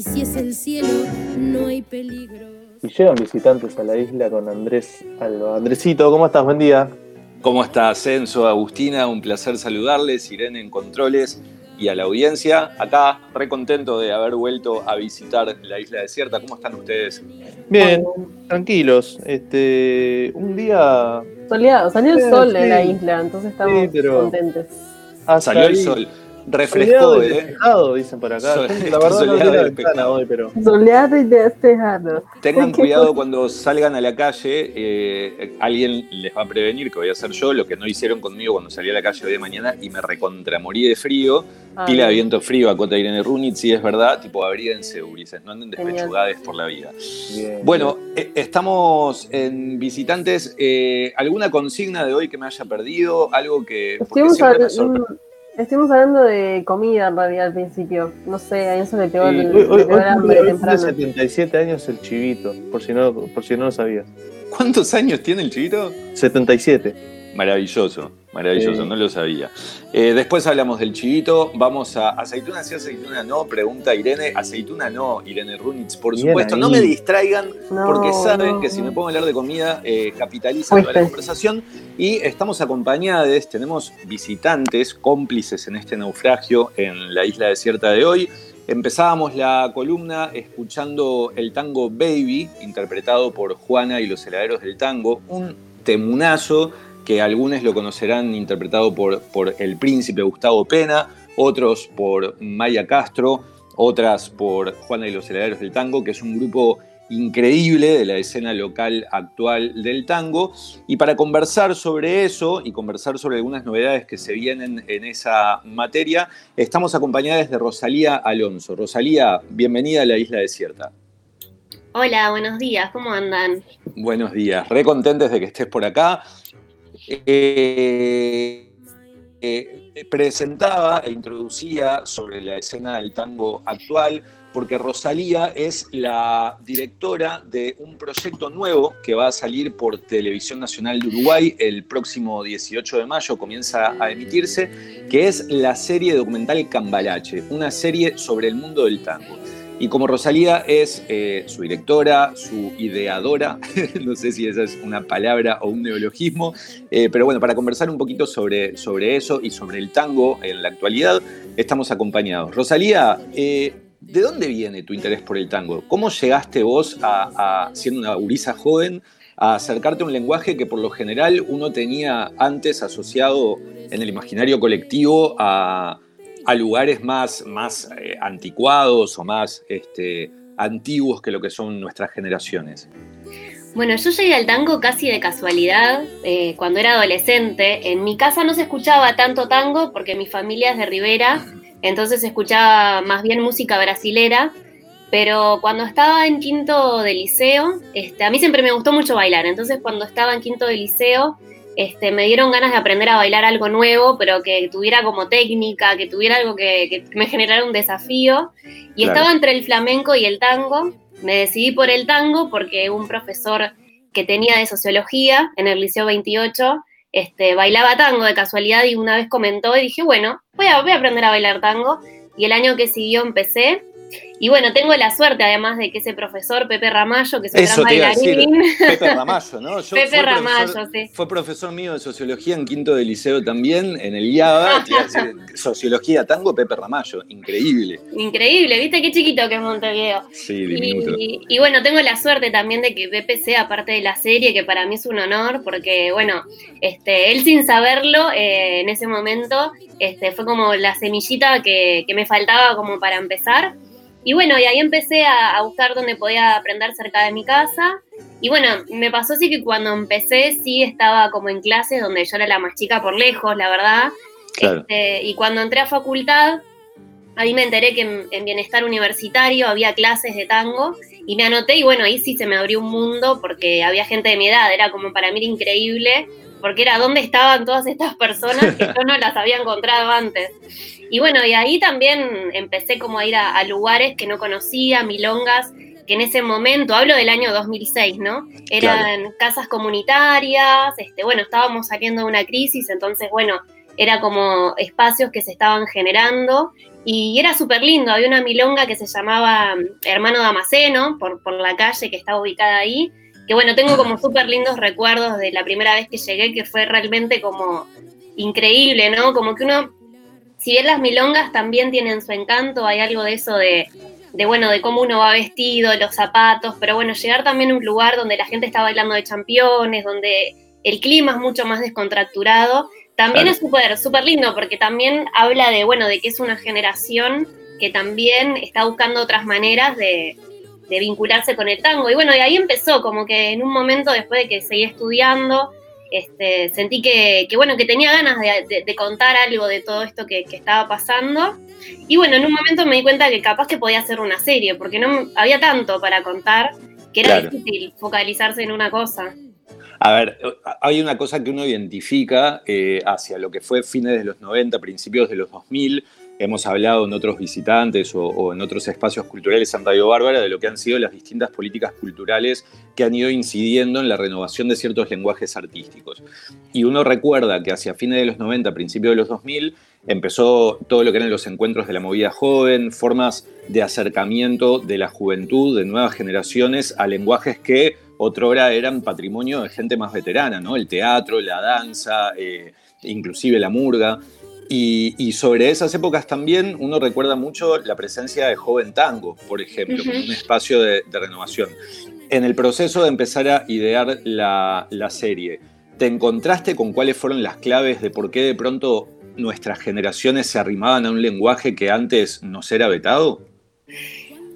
Y si es el cielo, no hay peligro. Y llegan visitantes a la isla con Andrés Alba. Andresito, ¿cómo estás? Buen día. ¿Cómo estás, Censo, Agustina? Un placer saludarles, Irene en Controles y a la audiencia. Acá, re contento de haber vuelto a visitar la isla desierta. ¿Cómo están ustedes? Bien, tranquilos. Este, un día. Soleado, salió el Sí, sol en sí. la isla, entonces estamos Sí, pero- contentos. hasta Salió el sol. Refrescó, Refrescó, ¿eh? despejado, dicen por acá. Sol- la verdad no la y ventana hoy, pero. Soleado y despejado. Tengan cuidado cuando salgan a la calle, eh, alguien les va a prevenir que voy a hacer yo, lo que no hicieron conmigo cuando salí a la calle hoy de mañana y me recontramorí de frío, Ah, pila de viento frío a Cota Irene Runit, si es verdad, tipo abríguense, Ulises, no anden Genial. despechugades por la vida. Bien. Bueno, eh, estamos en visitantes. eh, ¿Alguna consigna de hoy que me haya perdido? Algo que porque siempre me sorprende. Estuvimos hablando de comida en realidad al principio. No sé, a eso le pegó Sí, el, hoy, hoy, el hambre temprano. cumple 77 años el chivito, por si no, por si no lo sabías. ¿Cuántos años tiene el chivito? 77. Maravilloso, maravilloso, Sí. no lo sabía. Eh, después hablamos del chivito, vamos a aceituna sí, aceituna no, pregunta Irene, aceituna no, Irene Runitz, por Bien supuesto, no me distraigan No, porque saben no, que si me pongo a hablar de comida eh, capitalizan toda la conversación y estamos acompañadas, tenemos visitantes, cómplices en este naufragio en la isla desierta de hoy. Empezábamos la columna escuchando el tango Baby, interpretado por Juana y los heladeros del tango, un temunazo que algunos lo conocerán interpretado por, por el príncipe Gustavo Pena, otros por Maya Castro, otras por Juana y los heladeros del tango, que es un grupo increíble de la escena local actual del tango. Y para conversar sobre eso y conversar sobre algunas novedades que se vienen en esa materia, estamos acompañadas de Rosalía Alonso. Rosalía, bienvenida a la Isla Desierta. Hola, buenos días, ¿cómo andan? Buenos días, re contentes de que estés por acá. Eh, presentaba e introducía sobre la escena del tango actual, porque Rosalía es la directora de un proyecto nuevo que va a salir por Televisión Nacional de Uruguay el próximo 18 de mayo, comienza a emitirse, que es la serie documental Cambalache, una serie sobre el mundo del tango. Y como Rosalía es eh, su directora, su ideadora, no sé si esa es una palabra o un neologismo, eh, pero bueno, para conversar un poquito sobre, sobre eso y sobre el tango en la actualidad, estamos acompañados. Rosalía, eh, ¿de dónde viene tu interés por el tango? ¿Cómo llegaste vos, a, siendo una gurisa joven, a acercarte a un lenguaje que por lo general uno tenía antes asociado en el imaginario colectivo a a lugares más, más eh, anticuados o más este, antiguos que lo que son nuestras generaciones. Bueno, yo llegué al tango casi de casualidad eh, cuando era adolescente. En mi casa no se escuchaba tanto tango porque mi familia es de Rivera, entonces se escuchaba más bien música brasilera. Pero cuando estaba en quinto de liceo, este, a mí siempre me gustó mucho bailar. Entonces cuando estaba en quinto de liceo, este, me dieron ganas de aprender a bailar algo nuevo, pero que tuviera como técnica, que tuviera algo que, que me generara un desafío. Y Claro. estaba entre el flamenco y el tango. Me decidí por el tango porque un profesor que tenía de sociología en el Liceo 28 este, bailaba tango de casualidad y una vez comentó y dije, bueno, voy a, voy a aprender a bailar tango. Y el año que siguió empecé. Y bueno, tengo la suerte además de que ese profesor, Pepe Ramallo, que es un Eso gran te iba a decir, bailarín, Pepe Ramallo, ¿no? Yo Pepe Ramallo, profesor- sí. Fue profesor mío de sociología en quinto de liceo también, en el IABA, sociología tango, Pepe Ramallo, increíble. Increíble, ¿viste qué chiquito que es Montevideo? Sí, diminuto. Y, y bueno, tengo la suerte también de que Pepe sea parte de la serie, que para mí es un honor, porque bueno, este, él sin saberlo, eh, en ese momento, este, fue como la semillita que, que me faltaba como para empezar. Y bueno, y ahí empecé a, a buscar dónde podía aprender cerca de mi casa. Y bueno, me pasó así que cuando empecé sí estaba como en clases donde yo era la más chica por lejos, la verdad. Claro. Este, y cuando entré a facultad, ahí me enteré que en, en bienestar universitario había clases de tango y me anoté y bueno, ahí sí se me abrió un mundo porque había gente de mi edad, era como para mí era increíble, porque era dónde estaban todas estas personas que yo no las había encontrado antes. Y bueno, y ahí también empecé como a ir a, a lugares que no conocía, milongas, que en ese momento, hablo del año 2006, ¿no? Eran casas comunitarias, este, bueno, estábamos saliendo de una crisis, entonces, bueno, era como espacios que se estaban generando y era súper lindo, había una milonga que se llamaba mm, Hermano Damasceno, por, por la calle que estaba ubicada ahí, que bueno, tengo como súper lindos recuerdos de la primera vez que llegué, que fue realmente como increíble, ¿no? Como que uno, si bien las milongas también tienen su encanto, hay algo de eso de, de bueno, de cómo uno va vestido, los zapatos, pero bueno, llegar también a un lugar donde la gente está bailando de championes, donde el clima es mucho más descontracturado, también es súper, súper lindo, porque también habla de, bueno, de que es una generación que también está buscando otras maneras de, de vincularse con el tango. Y bueno, de ahí empezó, como que en un momento después de que seguí estudiando, este, sentí que, bueno, que tenía ganas de, contar algo de todo esto que, estaba pasando. Y bueno, en un momento me di cuenta que capaz que podía hacer una serie, porque no había tanto para contar que era difícil focalizarse en una cosa. A ver, hay una cosa que uno identifica eh, hacia lo que fue fines de los 90, principios de los 2000, hemos hablado en otros visitantes o, en otros espacios culturales en Radio Bárbara de lo que han sido las distintas políticas culturales que han ido incidiendo en la renovación de ciertos lenguajes artísticos. Y uno recuerda que hacia fines de los 90, principios de los 2000, empezó todo lo que eran los encuentros de la movida joven, formas de acercamiento de la juventud, de nuevas generaciones, a lenguajes que otrora eran patrimonio de gente más veterana, ¿no? El teatro, la danza, eh, inclusive la murga. Y, sobre esas épocas también uno recuerda mucho la presencia de Joven Tango, por ejemplo, como un espacio de, renovación. En el proceso de empezar a idear la, serie, ¿te encontraste con cuáles fueron las claves de por qué de pronto nuestras generaciones se arrimaban a un lenguaje que antes nos era vetado?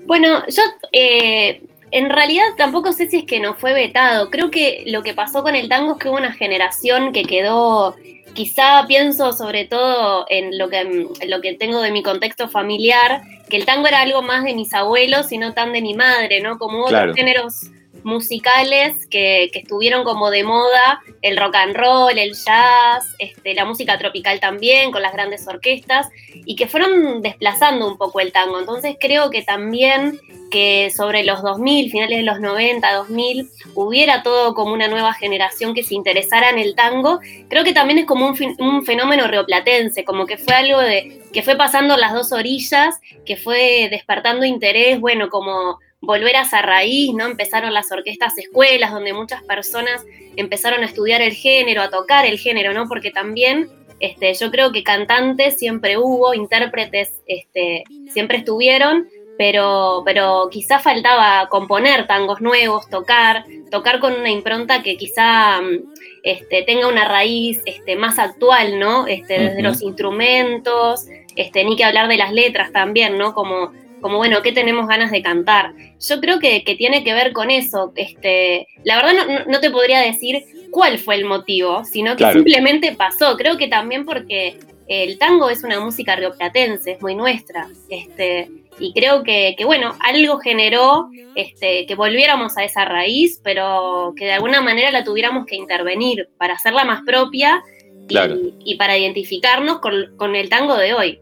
Bueno, yo eh, en realidad tampoco sé si es que no fue vetado. Creo que lo que pasó con el tango es que hubo una generación que quedó quizá pienso sobre todo en lo, que, lo que tengo de mi contexto familiar, que el tango era algo más de mis abuelos y no tan de mi madre, ¿no? Como otros géneros musicales que, estuvieron como de moda, el rock and roll, el jazz, este, la música tropical también, con las grandes orquestas, y que fueron desplazando un poco el tango. Entonces creo que también que sobre los 2000, finales de los 90, 2000, hubiera todo como una nueva generación que se interesara en el tango, creo que también es como un, un fenómeno rioplatense, como que fue algo de que fue pasando las dos orillas, que fue despertando interés, bueno, como volver a esa raíz, ¿no? Empezaron las orquestas escuelas, donde muchas personas empezaron a estudiar el género, a tocar el género, ¿no? Porque también este, yo creo que cantantes siempre hubo, intérpretes este, siempre estuvieron, pero, pero quizá faltaba componer tangos nuevos, tocar, tocar con una impronta que quizá este, tenga una raíz este, más actual, ¿no? Este, desde los instrumentos, este, ni que hablar de las letras también, ¿no? Como como bueno, ¿qué tenemos ganas de cantar? Yo creo que, tiene que ver con eso. Este, la verdad no, te podría decir cuál fue el motivo, sino que simplemente pasó. Creo que también porque el tango es una música rioplatense, es muy nuestra. Este, y creo que, bueno, algo generó este, que volviéramos a esa raíz, pero que de alguna manera la tuviéramos que intervenir para hacerla más propia y, para identificarnos con el tango de hoy.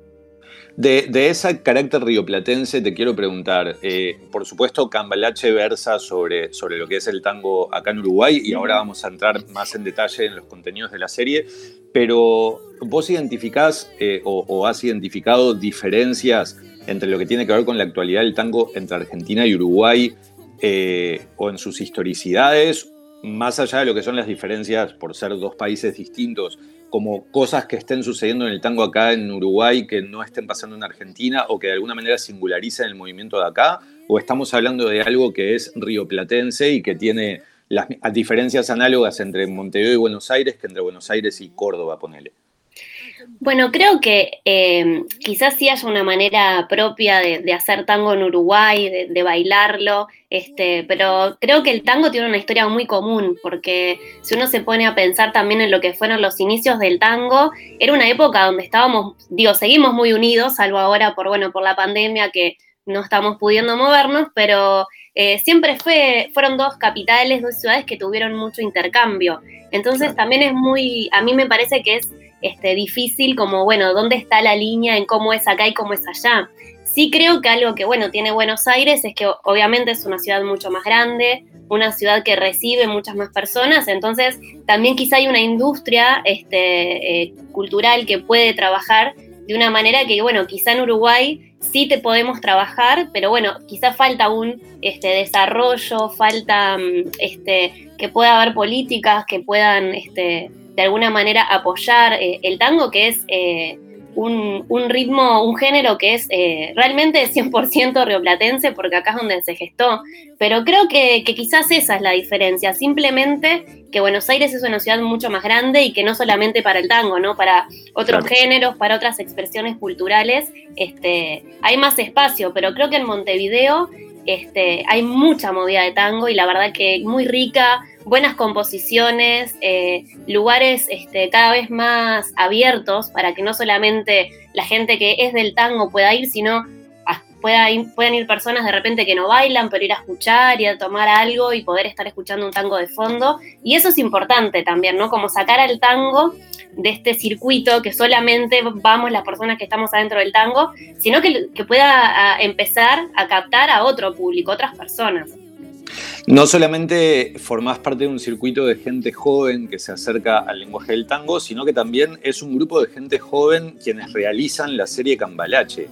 De, ese carácter rioplatense te quiero preguntar, eh, por supuesto Cambalache versa sobre, sobre lo que es el tango acá en Uruguay y ahora vamos a entrar más en detalle en los contenidos de la serie, pero vos identificás eh, o, has identificado diferencias entre lo que tiene que ver con la actualidad del tango entre Argentina y Uruguay eh, o en sus historicidades, más allá de lo que son las diferencias por ser dos países distintos, como cosas que estén sucediendo en el tango acá en Uruguay que no estén pasando en Argentina o que de alguna manera singularicen el movimiento de acá? ¿O estamos hablando de algo que es rioplatense y que tiene las diferencias análogas entre Montevideo y Buenos Aires que entre Buenos Aires y Córdoba, ponele? Bueno, creo que eh, quizás sí haya una manera propia de, hacer tango en Uruguay, de, bailarlo, este, pero creo que el tango tiene una historia muy común, porque si uno se pone a pensar también en lo que fueron los inicios del tango, era una época donde estábamos, digo, seguimos muy unidos, salvo ahora por, bueno, por la pandemia que no estamos pudiendo movernos, pero eh, siempre fue, fueron dos capitales, dos ciudades que tuvieron mucho intercambio. Entonces también es muy, a mí me parece que es este, difícil como, bueno, ¿dónde está la línea en cómo es acá y cómo es allá? Sí creo que algo que, bueno, tiene Buenos Aires es que obviamente es una ciudad mucho más grande, una ciudad que recibe muchas más personas, entonces también quizá hay una industria este, eh, cultural que puede trabajar de una manera que, bueno, quizá en Uruguay sí te podemos trabajar, pero bueno, quizá falta un este, desarrollo, falta mm, este, que pueda haber políticas que puedan este, de alguna manera apoyar eh, el tango, que es eh, un, ritmo, un género que es eh, realmente 100% rioplatense, porque acá es donde se gestó. Pero creo que, quizás esa es la diferencia, simplemente que Buenos Aires es una ciudad mucho más grande y que no solamente para el tango, ¿no? Para otros géneros, para otras expresiones culturales, este, hay más espacio, pero creo que en Montevideo este, hay mucha movida de tango y la verdad que muy rica, buenas composiciones, eh, lugares este, cada vez más abiertos para que no solamente la gente que es del tango pueda ir, sino pueda puedan ir personas de repente que no bailan, pero ir a escuchar y a tomar algo y poder estar escuchando un tango de fondo. Y eso es importante también, ¿no? Como sacar al tango de este circuito que solamente vamos las personas que estamos adentro del tango, sino que, que pueda empezar a captar a otro público, otras personas. No solamente formás parte de un circuito de gente joven que se acerca al lenguaje del tango, sino que también es un grupo de gente joven quienes realizan la serie Cambalache.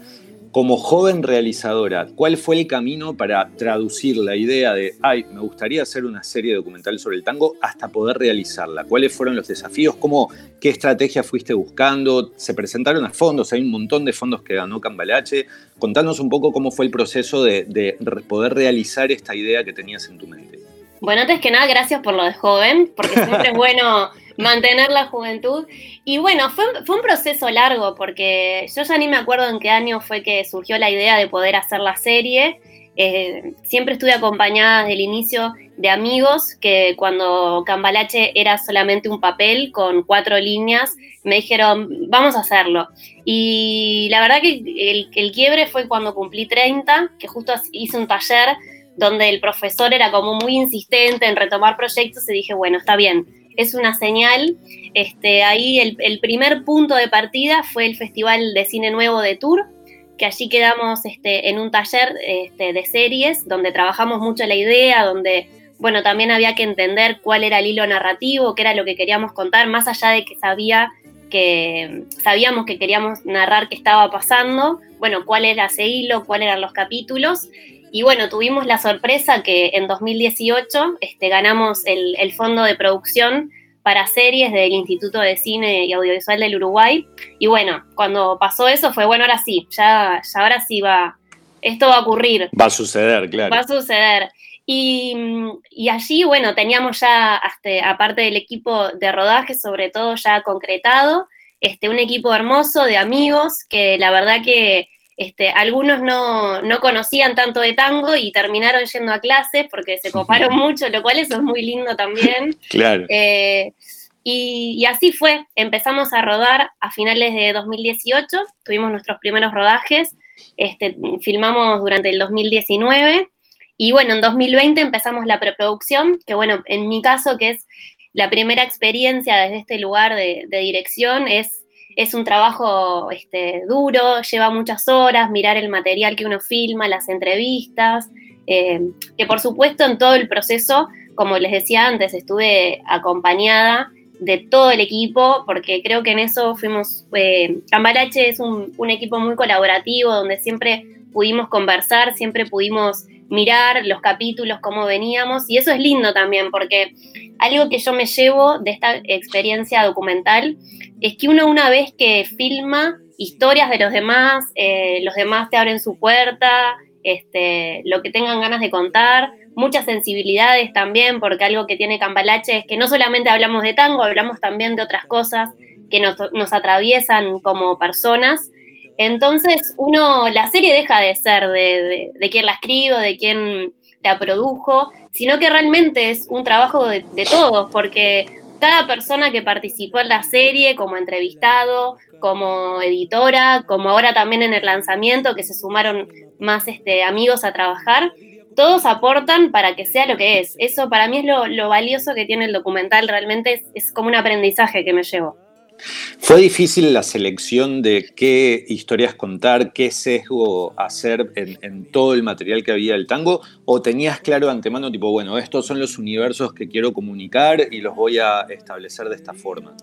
Como joven realizadora, ¿cuál fue el camino para traducir la idea de, ay, me gustaría hacer una serie documental sobre el tango hasta poder realizarla? ¿Cuáles fueron los desafíos? ¿Cómo, ¿Qué estrategia fuiste buscando? ¿Se presentaron a fondos? Hay un montón de fondos que ganó Cambalache. Contanos un poco cómo fue el proceso de, de poder realizar esta idea que tenías en tu mente. Bueno, antes que nada, gracias por lo de joven, porque siempre es bueno mantener la juventud. Y bueno, fue, un proceso largo, porque yo ya ni me acuerdo en qué año fue que surgió la idea de poder hacer la serie. Eh, siempre estuve acompañada desde el inicio de amigos que cuando Cambalache era solamente un papel con cuatro líneas, me dijeron, vamos a hacerlo. Y la verdad que el, el quiebre fue cuando cumplí 30, que justo hice un taller donde el profesor era como muy insistente en retomar proyectos y dije, bueno, está bien, es una señal. Este, ahí el, primer punto de partida fue el Festival de Cine Nuevo de Tour, que allí quedamos este, en un taller este, de series donde trabajamos mucho la idea, donde, bueno, también había que entender cuál era el hilo narrativo, qué era lo que queríamos contar, más allá de que sabía que sabíamos que queríamos narrar qué estaba pasando, bueno, cuál era ese hilo, cuáles eran los capítulos, y bueno, tuvimos la sorpresa que en 2018 este, ganamos el, fondo de producción para series del Instituto de Cine y Audiovisual del Uruguay. Y bueno, cuando pasó eso fue, bueno, ahora sí, ya, ya ahora sí va, esto va a ocurrir. Va a suceder, claro. Va a suceder. Y, allí, bueno, teníamos ya, hasta, aparte del equipo de rodaje, sobre todo ya concretado, este, un equipo hermoso de amigos que la verdad que este, algunos no, conocían tanto de tango y terminaron yendo a clases porque se coparon mucho, lo cual eso es muy lindo también. Claro. Eh, y, así fue, empezamos a rodar a finales de 2018, tuvimos nuestros primeros rodajes, este, filmamos durante el 2019 y bueno, en 2020 empezamos la preproducción, que bueno, en mi caso, que es la primera experiencia desde este lugar de dirección, es es un trabajo este, duro, lleva muchas horas, mirar el material que uno filma, las entrevistas, eh, que por supuesto en todo el proceso, como les decía antes, estuve acompañada de todo el equipo, porque creo que en eso fuimos, eh, es un equipo muy colaborativo, donde siempre pudimos conversar, siempre pudimos mirar los capítulos, cómo veníamos, y eso es lindo también, porque algo que yo me llevo de esta experiencia documental es que uno una vez que filma historias de los demás, eh, los demás te abren su puerta, este, lo que tengan ganas de contar, muchas sensibilidades también, porque algo que tiene Cambalache es que no solamente hablamos de tango, hablamos también de otras cosas que nos, nos atraviesan como personas entonces, uno, la serie deja de ser de, quién la escribo, de quién la produjo, sino que realmente es un trabajo de, todos, porque cada persona que participó en la serie, como entrevistado, como editora, como ahora también en el lanzamiento, que se sumaron más este, amigos a trabajar, todos aportan para que sea lo que es. Eso para mí es lo, valioso que tiene el documental, realmente es como un aprendizaje que me llevo. ¿Fue difícil la selección de qué historias contar, qué sesgo hacer en, todo el material que había del tango? ¿O tenías claro de antemano, tipo, bueno, estos son los universos que quiero comunicar y los voy a establecer de esta forma?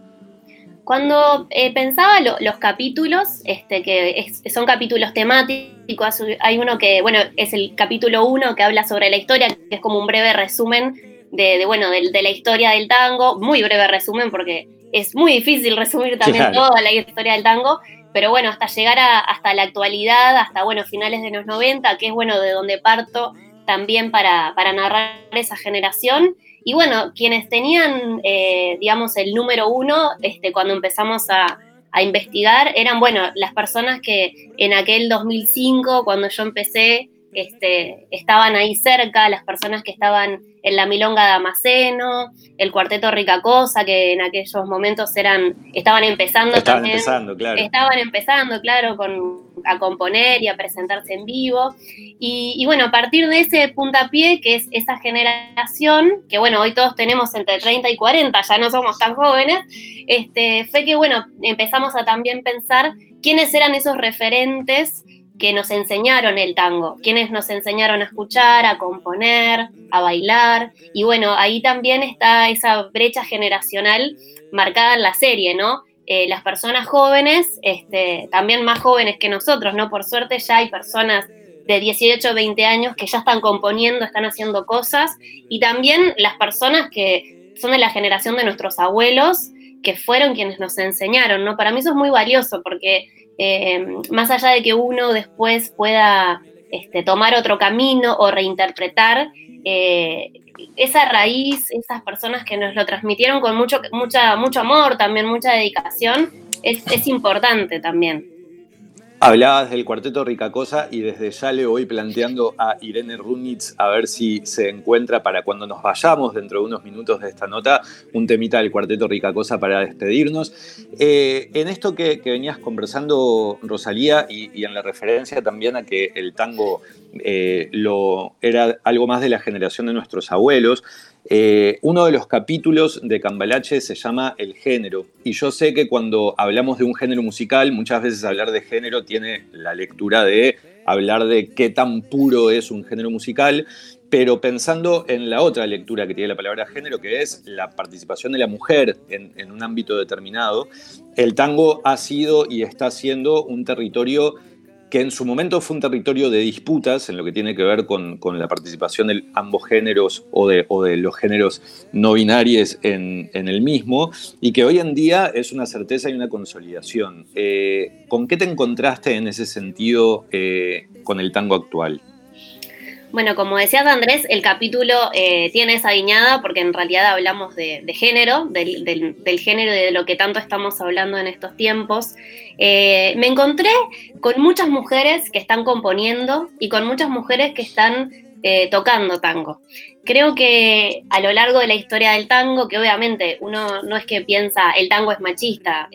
Cuando eh, pensaba los capítulos, este, que son capítulos temáticos, hay uno que, bueno, es el capítulo uno que habla sobre la historia, que es como un breve resumen de, bueno, de, la historia del tango, muy breve resumen porque es muy difícil resumir también toda la historia del tango, pero bueno, hasta llegar a, hasta la actualidad, hasta, bueno, finales de los 90, que es, bueno, de donde parto también para, para narrar esa generación. Y bueno, quienes tenían, eh, digamos, el número uno, este, cuando empezamos a, a, investigar, eran, bueno, las personas que en aquel 2005, cuando yo empecé, este, estaban ahí cerca, las personas que estaban en la Milonga de Damasceno, el Cuarteto Rica Cosa, que en aquellos momentos eran, estaban empezando estaban empezando, claro. Estaban empezando, claro, con, a componer y a presentarse en vivo. Y, bueno, a partir de ese puntapié, que es esa generación, que bueno, hoy todos tenemos entre 30 y 40, ya no somos tan jóvenes, este, fue que bueno, empezamos a también pensar quiénes eran esos referentes que nos enseñaron el tango, quienes nos enseñaron a escuchar, a componer, a bailar. Y bueno, ahí también está esa brecha generacional marcada en la serie, ¿no? Eh, las personas jóvenes, este, también más jóvenes que nosotros, ¿no? Por suerte ya hay personas de 18 o 20 años que ya están componiendo, están haciendo cosas, y también las personas que son de la generación de nuestros abuelos, que fueron quienes nos enseñaron, ¿no? Para mí eso es muy valioso porque eh, más allá de que uno después pueda este, tomar otro camino o reinterpretar, eh, esa raíz, esas personas que nos lo transmitieron con mucho, mucha, mucho amor, también mucha dedicación, es, es importante también. Hablabas del cuarteto Ricacosa y desde ya le voy planteando a Irene Runitz a ver si se encuentra para cuando nos vayamos dentro de unos minutos de esta nota un temita del cuarteto Ricacosa para despedirnos. Eh, en esto que, venías conversando, Rosalía, y, en la referencia también a que el tango eh, era algo más de la generación de nuestros abuelos, eh, uno de los capítulos de Cambalache se llama El género. Y yo sé que cuando hablamos de un género musical, muchas veces hablar de género tiene la lectura de hablar de qué tan puro es un género musical, pero pensando en la otra lectura que tiene la palabra género, que es la participación de la mujer en, en un ámbito determinado, el tango ha sido y está siendo un territorio que en su momento fue un territorio de disputas en lo que tiene que ver con, la participación de ambos géneros o de, los géneros no binarios en, el mismo, y que hoy en día es una certeza y una consolidación. Eh, ¿Con qué te encontraste en ese sentido eh, con el tango actual? Bueno, como decías Andrés, el capítulo eh, tiene esa viñada porque en realidad hablamos de, género, del, género y de lo que tanto estamos hablando en estos tiempos. Eh, me encontré con muchas mujeres que están componiendo y con muchas mujeres que están eh, tocando tango. Creo que a lo largo de la historia del tango, que obviamente uno no es que piensa el tango es machista,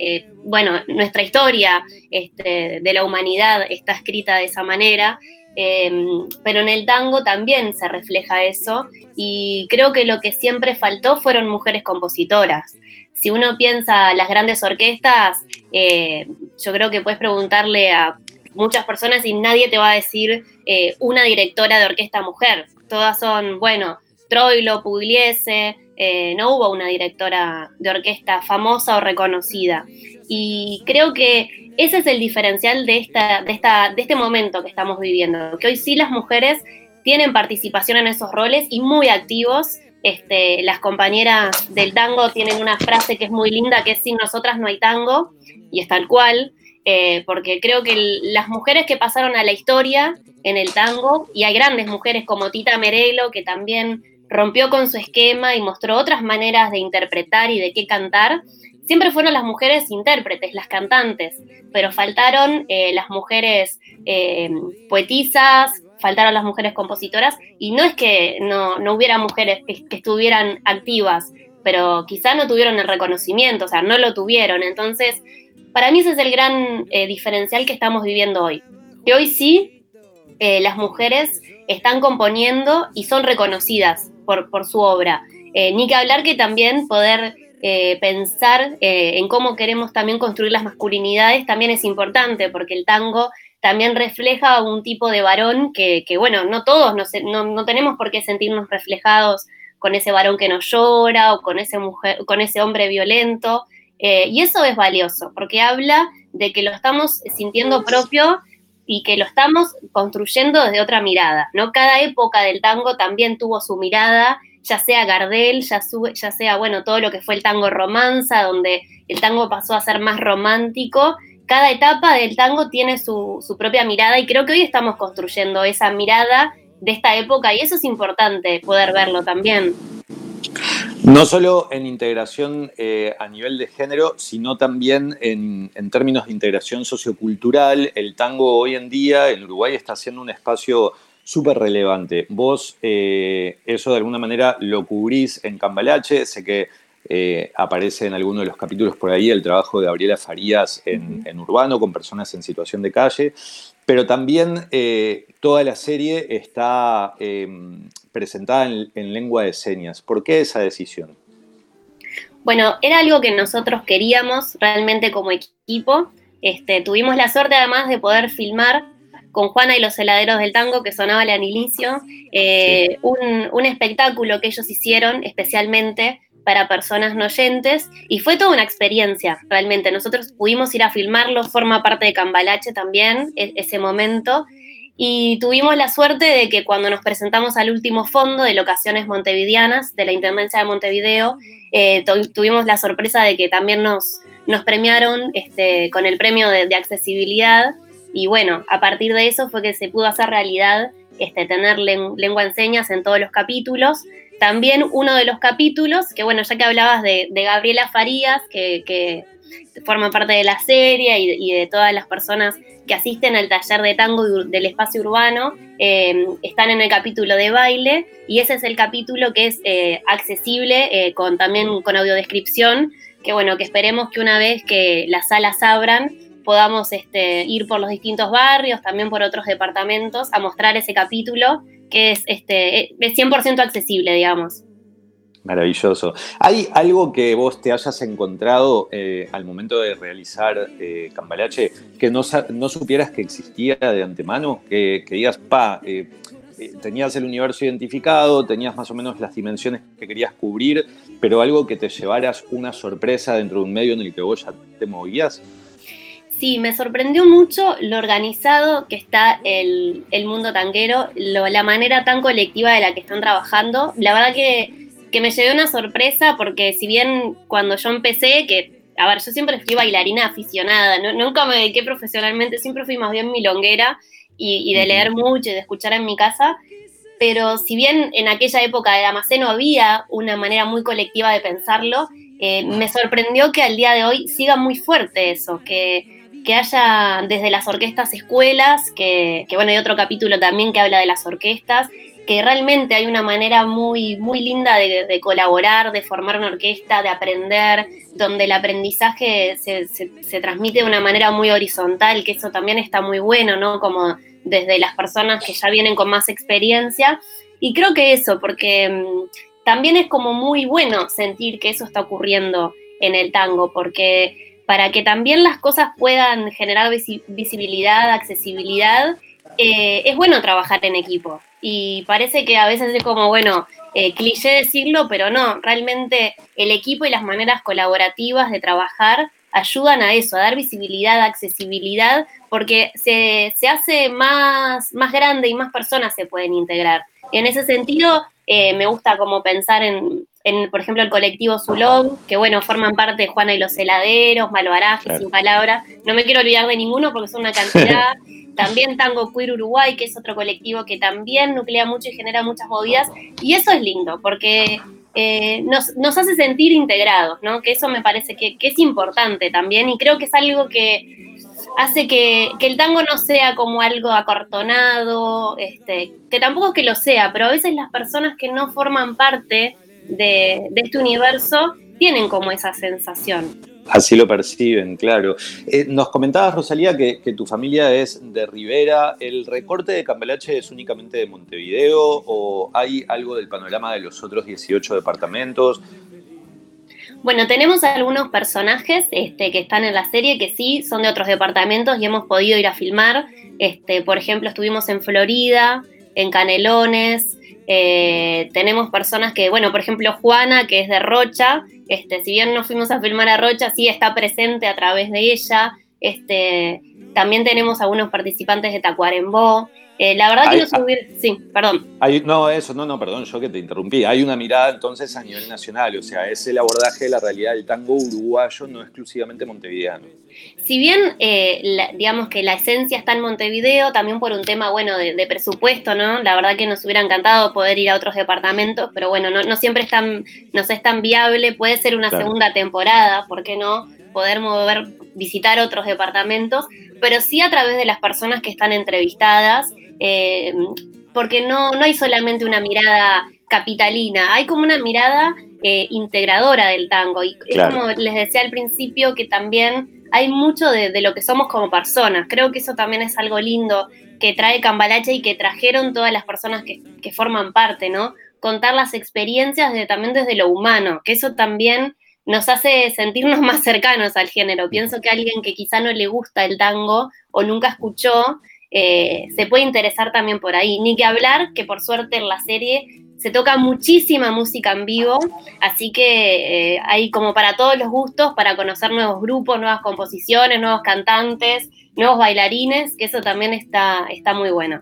bueno, nuestra historia este, de la humanidad está escrita de esa manera. Em, pero en el tango también se refleja eso y creo que lo que siempre faltó fueron mujeres compositoras. Si uno piensa las grandes orquestas, eh, yo creo que puedes preguntarle a muchas personas y nadie te va a decir eh, una directora de orquesta mujer. Todas son, bueno, Troilo, Pugliese, eh, no hubo una directora de orquesta famosa o reconocida. Y creo que ese es el diferencial de, esta, de, esta, de este momento que estamos viviendo, que hoy sí las mujeres tienen participación en esos roles y muy activos. Este, las compañeras del tango tienen una frase que es muy linda, que es sin nosotras no hay tango, y es tal cual, eh, porque creo que las mujeres que pasaron a la historia en el tango, y hay grandes mujeres como Tita Merelo, que también rompió con su esquema y mostró otras maneras de interpretar y de qué cantar, siempre fueron las mujeres intérpretes, las cantantes, pero faltaron eh, las mujeres eh, poetisas, faltaron las mujeres compositoras, y no es que no, hubiera mujeres que, estuvieran activas, pero quizá no tuvieron el reconocimiento, o sea, no lo tuvieron. Entonces, para mí ese es el gran eh, diferencial que estamos viviendo hoy. Que hoy sí las mujeres están componiendo y son reconocidas por, su obra. ni que hablar que también poder eh, pensar eh, en cómo queremos también construir las masculinidades también es importante, porque el tango también refleja un tipo de varón que, bueno, no todos, no, tenemos por qué sentirnos reflejados con ese varón que nos llora o con ese, mujer, con ese hombre violento. Eh, y eso es valioso, porque habla de que lo estamos sintiendo propio y que lo estamos construyendo desde otra mirada, ¿no? Cada época del tango también tuvo su mirada, ya sea Gardel, ya, ya sea, bueno, todo lo que fue el tango romanza, donde el tango pasó a ser más romántico. Cada etapa del tango tiene su, su propia mirada y creo que hoy estamos construyendo esa mirada de esta época y eso es importante poder verlo también. No solo en integración eh, a nivel de género, sino también en, términos de integración sociocultural. El tango hoy en día en Uruguay está siendo un espacio súper relevante. Vos eh, eso de alguna manera lo cubrís en Cambalache, sé que eh, aparece en alguno de los capítulos por ahí el trabajo de Gabriela Farías en, en Urbano con personas en situación de calle, pero también toda la serie está presentada en, lengua de señas. ¿Por qué esa decisión? Bueno, era algo que nosotros queríamos realmente como equipo. Este, tuvimos la suerte además de poder filmar con Juana y los heladeros del tango, que sonaba al inicio, eh, un, espectáculo que ellos hicieron especialmente para personas no oyentes y fue toda una experiencia realmente. Nosotros pudimos ir a filmarlo, forma parte de Cambalache también e, ese momento y tuvimos la suerte de que cuando nos presentamos al último fondo de locaciones montevideanas de la Intendencia de Montevideo, eh, tuvimos la sorpresa de que también nos, nos premiaron este, con el premio de, accesibilidad. Y bueno, a partir de eso fue que se pudo hacer realidad este, tener lengua en señas en todos los capítulos. También uno de los capítulos, que bueno, ya que hablabas de, Gabriela Farías, que, que forma parte de la serie y, de todas las personas que asisten al taller de tango del espacio urbano, eh, están en el capítulo de baile y ese es el capítulo que es eh, accesible eh, con también con audiodescripción, que bueno, que esperemos que una vez que las salas abran podamos este, ir por los distintos barrios, también por otros departamentos, a mostrar ese capítulo que es, este, es 100% accesible, digamos. Maravilloso. ¿Hay algo que vos te hayas encontrado eh, al momento de realizar eh, Cambalache que no, no, supieras que existía de antemano? Que, digas, pa, eh, eh, tenías el universo identificado, tenías más o menos las dimensiones que querías cubrir, pero algo que te llevaras una sorpresa dentro de un medio en el que vos ya te movías? Sí, me sorprendió mucho lo organizado que está el, el mundo tanquero, la manera tan colectiva de la que están trabajando. La verdad que que me llevé una sorpresa porque si bien cuando yo empecé, que, a ver, yo siempre fui bailarina aficionada, nunca me dediqué profesionalmente, siempre fui más bien milonguera y, y de leer mucho y de escuchar en mi casa, pero si bien en aquella época de Damasceno había una manera muy colectiva de pensarlo, eh, me sorprendió que al día de hoy siga muy fuerte eso, que, que haya desde las orquestas escuelas, que, bueno, hay otro capítulo también que habla de las orquestas, que realmente hay una manera muy, muy linda de, colaborar, de formar una orquesta, de aprender, donde el aprendizaje se, se, transmite de una manera muy horizontal, que eso también está muy bueno, ¿no? Como desde las personas que ya vienen con más experiencia. Y creo que eso, porque mm, también es como muy bueno sentir que eso está ocurriendo en el tango, porque para que también las cosas puedan generar visibilidad, accesibilidad, eh, es bueno trabajar en equipo. Y parece que a veces es como, bueno, eh, cliché decirlo, pero no, realmente el equipo y las maneras colaborativas de trabajar ayudan a eso, a dar visibilidad, accesibilidad, porque se, hace más, más grande y más personas se pueden integrar. En ese sentido, eh, me gusta como pensar en, por ejemplo, el colectivo Zulón, que bueno, forman parte de Juana y los heladeros, Malvaraje, sin palabras. No me quiero olvidar de ninguno porque son una cantidad. también Tango Queer Uruguay, que es otro colectivo que también nuclea mucho y genera muchas movidas. Y eso es lindo, porque eh, nos, hace sentir integrados, ¿no? Que eso me parece que, es importante también y creo que es algo que hace que, el tango no sea como algo acortonado, este, que tampoco es que lo sea, pero a veces las personas que no forman parte de, de este universo tienen como esa sensación. Así lo perciben, claro. Eh, nos comentabas, Rosalía, que, tu familia es de Rivera. ¿El recorte de Cambalache es únicamente de Montevideo o hay algo del panorama de los otros 18 departamentos? Bueno, tenemos algunos personajes este, que están en la serie que sí son de otros departamentos y hemos podido ir a filmar. Este, por ejemplo, estuvimos en Florida, en Canelones. Eh, tenemos personas que, bueno, por ejemplo, Juana, que es de Rocha, Este, si bien no fuimos a filmar a Rocha, sí está presente a través de ella. Este, también tenemos algunos participantes de Tacuarembó. Eh, la verdad que no subir. Sí, perdón. no, eso, no, no, perdón, yo que te interrumpí. Hay una mirada entonces a nivel nacional, o sea, es el abordaje de la realidad del tango uruguayo, no exclusivamente montevideano. Si bien, eh, digamos que la esencia está en Montevideo, también por un tema, bueno, de, presupuesto, ¿no? La verdad que nos hubiera encantado poder ir a otros departamentos, pero bueno, no, siempre es tan, no es tan viable. Puede ser una segunda temporada, ¿por qué no? Poder mover, visitar otros departamentos, pero sí a través de las personas que están entrevistadas eh, porque no, no hay solamente una mirada capitalina, hay como una mirada eh, integradora del tango. Y es como les decía al principio que también hay mucho de, lo que somos como personas. Creo que eso también es algo lindo que trae Cambalache y que trajeron todas las personas que, que forman parte, ¿no? Contar las experiencias de, también desde lo humano, que eso también nos hace sentirnos más cercanos al género. Pienso que alguien que quizá no le gusta el tango o nunca escuchó, eh, se puede interesar también por ahí. Ni que hablar que por suerte en la serie se toca muchísima música en vivo, así que eh, hay como para todos los gustos, para conocer nuevos grupos, nuevas composiciones, nuevos cantantes, nuevos bailarines, que eso también está, está muy bueno.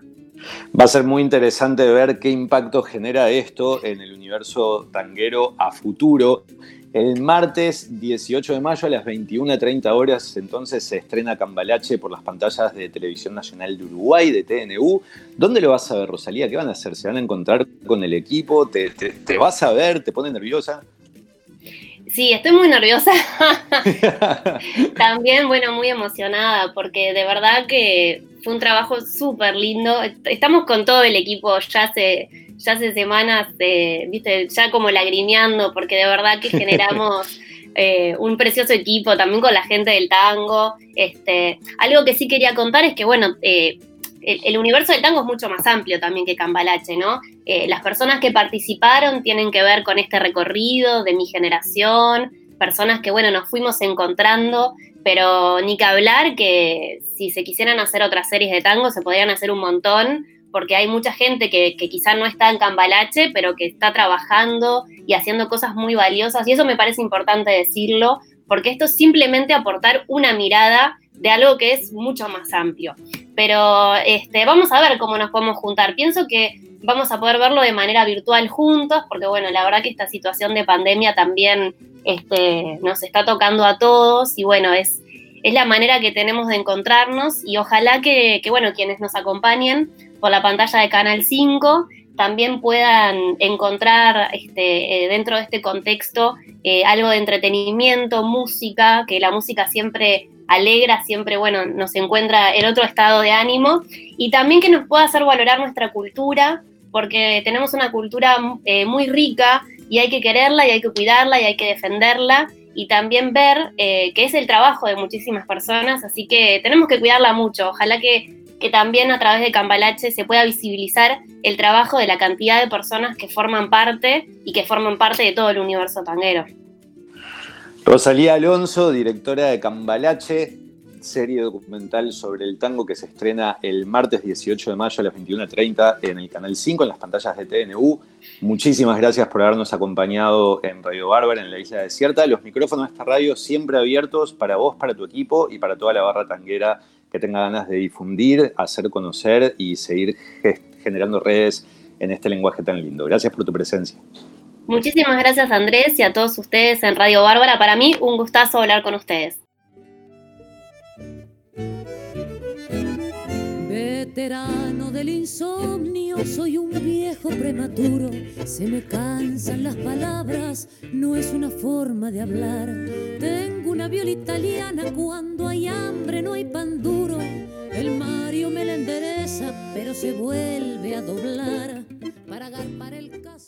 Va a ser muy interesante ver qué impacto genera esto en el universo tanguero a futuro el martes 18 de mayo a las 21.30 horas entonces se estrena Cambalache por las pantallas de Televisión Nacional de Uruguay, de TNU. ¿Dónde lo vas a ver, Rosalía? ¿Qué van a hacer? ¿Se van a encontrar con el equipo? ¿Te, vas a ver? ¿Te pone nerviosa? Sí, estoy muy nerviosa. También, bueno, muy emocionada porque de verdad que fue un trabajo súper lindo. Estamos con todo el equipo ya hace ya hace semanas, eh, viste, ya como lagrimeando, porque de verdad que generamos eh, un precioso equipo también con la gente del tango. Este, algo que sí quería contar es que, bueno, eh, el, universo del tango es mucho más amplio también que Cambalache, ¿no? las personas que participaron tienen que ver con este recorrido de mi generación, personas que, bueno, nos fuimos encontrando, pero ni que hablar que si se quisieran hacer otras series de tango se podrían hacer un montón porque hay mucha gente que, que quizá no está en Cambalache, pero que está trabajando y haciendo cosas muy valiosas, y eso me parece importante decirlo, porque esto es simplemente aportar una mirada de algo que es mucho más amplio. Pero este, vamos a ver cómo nos podemos juntar. Pienso que vamos a poder verlo de manera virtual juntos, porque bueno, la verdad que esta situación de pandemia también este, nos está tocando a todos y bueno, es, es la manera que tenemos de encontrarnos y ojalá que, bueno, quienes nos acompañen por la pantalla de Canal 5 también puedan encontrar este, eh, dentro de este contexto eh, algo de entretenimiento, música, que la música siempre alegra, siempre, bueno, nos encuentra en otro estado de ánimo y también que nos pueda hacer valorar nuestra cultura, porque tenemos una cultura eh, muy rica y hay que quererla y hay que cuidarla y hay que defenderla y también ver que es el trabajo de muchísimas personas, así que tenemos que cuidarla mucho. Ojalá que que también a través de Cambalache se pueda visibilizar el trabajo de la cantidad de personas que forman parte y que forman parte de todo el universo tanguero. Rosalía Alonso, directora de Cambalache, serie documental sobre el tango que se estrena el martes 18 de mayo a las 21.30 en el Canal 5, en las pantallas de TNU. Muchísimas gracias por habernos acompañado en Radio Bárbara, en la Isla Desierta. Los micrófonos de esta radio siempre abiertos para vos, para tu equipo y para toda la barra tanguera que tenga ganas de difundir, hacer conocer y seguir generando redes en este lenguaje tan lindo. Gracias por tu presencia. Muchísimas gracias Andrés y a todos ustedes en Radio Bárbara. Para mí un gustazo hablar con ustedes. Veterano del insomnio, soy un viejo prematuro. Se me cansan las palabras, no es una forma de hablar. Tengo una viola italiana, cuando hay hambre no hay pan duro. El Mario me la endereza, pero se vuelve a doblar para agarpar el caso.